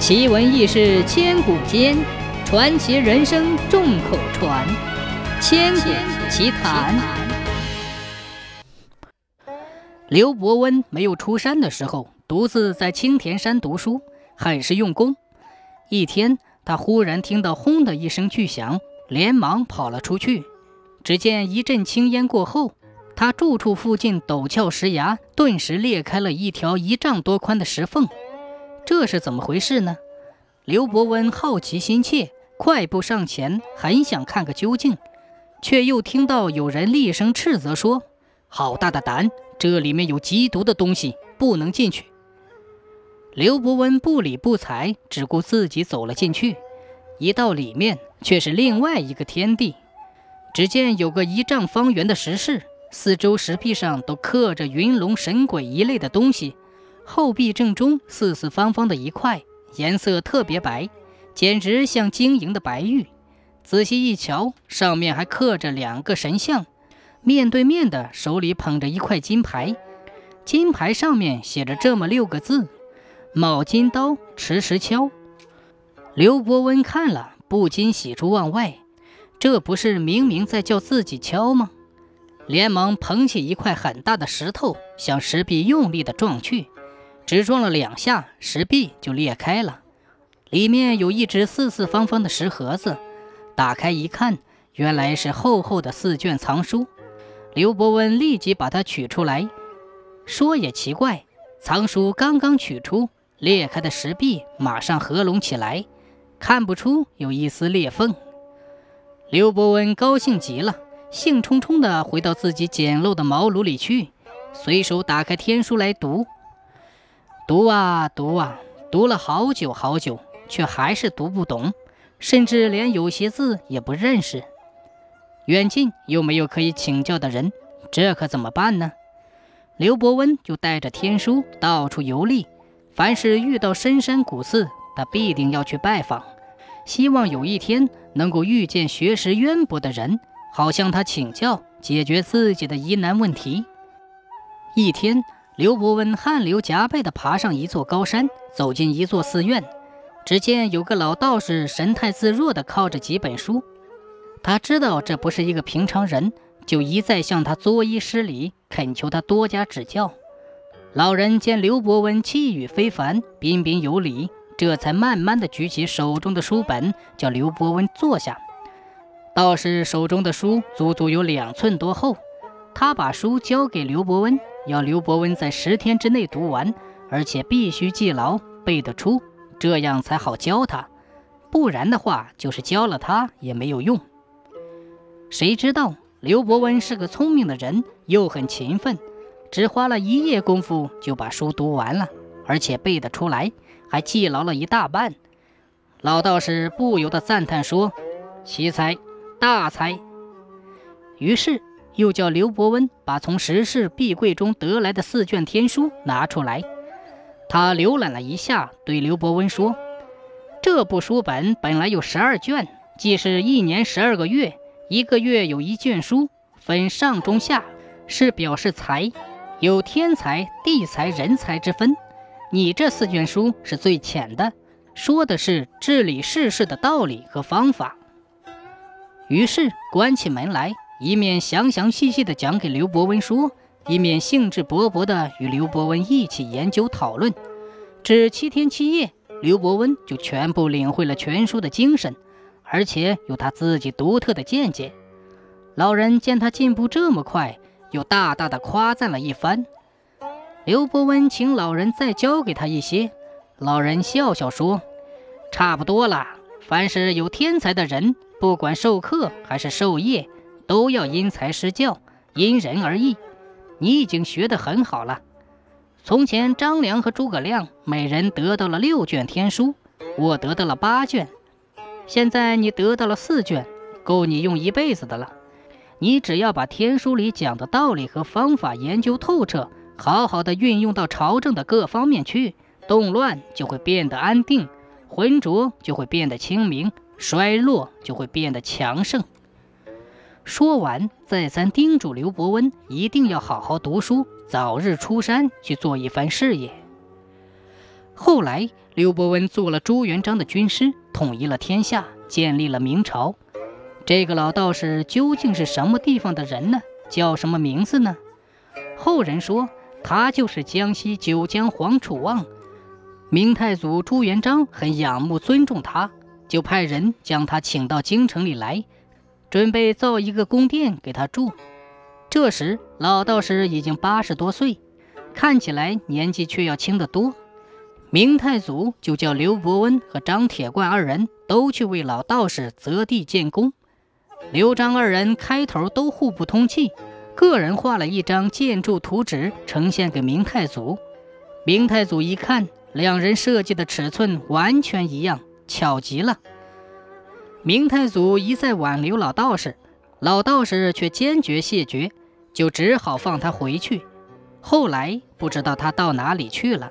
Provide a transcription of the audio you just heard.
奇闻异事千古间，传奇人生众口传。千古奇谈。刘伯温没有出山的时候，独自在青田山读书，很是用功。一天，他忽然听到“轰”的一声巨响，连忙跑了出去。只见一阵青烟过后，他住处附近陡峭石崖顿时裂开了一条一丈多宽的石缝。这是怎么回事呢？刘伯温好奇心切，快步上前，很想看个究竟，却又听到有人厉声斥责说：“好大的胆！这里面有极毒的东西，不能进去。”刘伯温不理不睬，只顾自己走了进去。一到里面，却是另外一个天地。只见有个一丈方圆的石室，四周石壁上都刻着云龙神鬼一类的东西。后壁正中四四方方的一块，颜色特别白，简直像晶莹的白玉。仔细一瞧，上面还刻着两个神像，面对面的，手里捧着一块金牌，金牌上面写着这么六个字：“卯金刀，持石敲。”刘伯温看了，不禁喜出望外，这不是明明在叫自己敲吗？连忙捧起一块很大的石头，向石壁用力地撞去。只撞了两下，石壁就裂开了，里面有一只四四方方的石盒子。打开一看，原来是厚厚的四卷藏书。刘伯温立即把它取出来。说也奇怪，藏书刚刚取出，裂开的石壁马上合拢起来，看不出有一丝裂缝。刘伯温高兴极了，兴冲冲地回到自己简陋的茅庐里去，随手打开天书来读。读啊读啊，读了好久好久，却还是读不懂，甚至连有些字也不认识。远近又没有可以请教的人，这可怎么办呢？刘伯温就带着天书到处游历，凡是遇到深山古寺，他必定要去拜访，希望有一天能够遇见学识渊博的人，好向他请教，解决自己的疑难问题。一天。刘伯温汗流浃背地爬上一座高山，走进一座寺院，只见有个老道士神态自若地靠着几本书。他知道这不是一个平常人，就一再向他作揖施礼，恳求他多加指教。老人见刘伯温气宇非凡，彬彬有礼，这才慢慢地举起手中的书本，叫刘伯温坐下。道士手中的书足足有两寸多厚，他把书交给刘伯温。要刘伯温在十天之内读完，而且必须记牢背得出，这样才好教他。不然的话，就是教了他也没有用。谁知道刘伯温是个聪明的人，又很勤奋，只花了一夜功夫就把书读完了，而且背得出来，还记牢了一大半。老道士不由得赞叹说：“奇才，大才。”于是。又叫刘伯温把从石室壁柜中得来的四卷天书拿出来。他浏览了一下，对刘伯温说：“这部书本本来有十二卷，即是一年十二个月，一个月有一卷书，分上中下，是表示才，有天才、地才、人才之分。你这四卷书是最浅的，说的是治理世事的道理和方法。”于是关起门来。一面详详细细地讲给刘伯温说，一面兴致勃勃地与刘伯温一起研究讨论。只七天七夜，刘伯温就全部领会了全书的精神，而且有他自己独特的见解。老人见他进步这么快，又大大的夸赞了一番。刘伯温请老人再教给他一些，老人笑笑说：“差不多了。凡是有天才的人，不管授课还是授业。”都要因材施教，因人而异。你已经学得很好了。从前张良和诸葛亮每人得到了六卷天书，我得到了八卷。现在你得到了四卷，够你用一辈子的了。你只要把天书里讲的道理和方法研究透彻，好好的运用到朝政的各方面去，动乱就会变得安定，浑浊就会变得清明，衰落就会变得强盛。说完，再三叮嘱刘伯温一定要好好读书，早日出山去做一番事业。后来，刘伯温做了朱元璋的军师，统一了天下，建立了明朝。这个老道士究竟是什么地方的人呢？叫什么名字呢？后人说他就是江西九江黄楚望。明太祖朱元璋很仰慕尊重他，就派人将他请到京城里来，准备造一个宫殿给他住。这时，老道士已经八十多岁，看起来年纪却要轻得多。明太祖就叫刘伯温和张铁冠二人都去为老道士择地建功。刘张二人开头都互不通气，个人画了一张建筑图纸呈现给明太祖。明太祖一看，两人设计的尺寸完全一样，巧极了。明太祖一再挽留老道士，老道士却坚决谢绝，就只好放他回去。后来不知道他到哪里去了。